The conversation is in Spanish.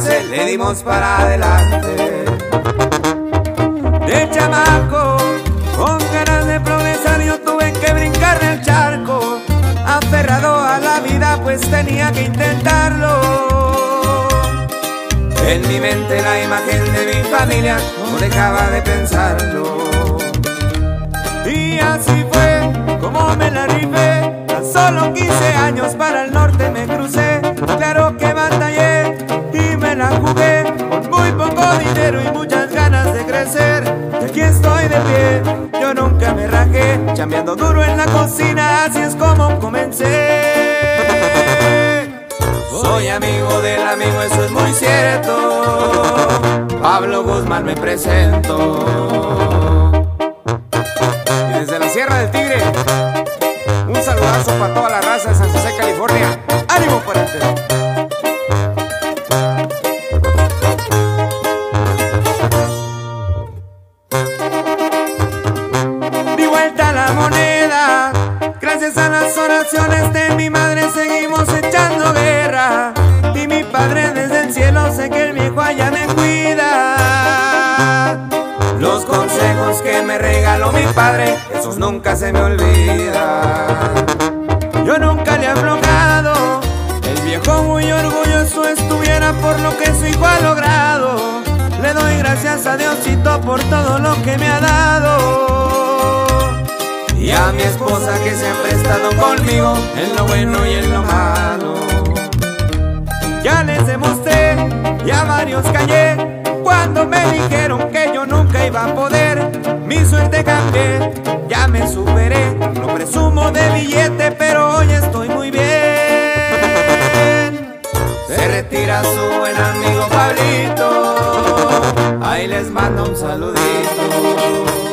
le dimos para adelante. De chamaco, con ganas de progresar tuve que brincar del charco, aferrado a la vida pues tenía que intentarlo. En mi mente la imagen de mi familia no dejaba de pensarlo. Y así fue como me la rifé. A solo 15 años para el norte me crucé. Claro que aquí estoy de pie, yo nunca me rajé. Chambeando duro en la cocina, así es como comencé. Soy amigo del amigo, eso es muy cierto. Pablo Guzmán me presento. Y desde la Sierra del Tigre, un saludazo para toda la raza de San José, California. ¡Ánimo, pariente! Di de mi madre seguimos echando guerra. Y mi padre desde el cielo sé que el viejo allá me cuida. Los consejos que me regaló mi padre, esos nunca se me olvidan. Yo nunca le he aflojado, el viejo muy orgulloso estuviera por lo que su hijo ha logrado. Le doy gracias a Diosito por todo lo que me ha dado. conmigo en lo bueno y en lo malo. Ya les demostré y a varios callé cuando me dijeron que yo nunca iba a poder. Mi suerte cambié, ya me superé. No presumo de billete, pero hoy estoy muy bien. Se retira su buen amigo Pablito. Ahí les mando un saludito.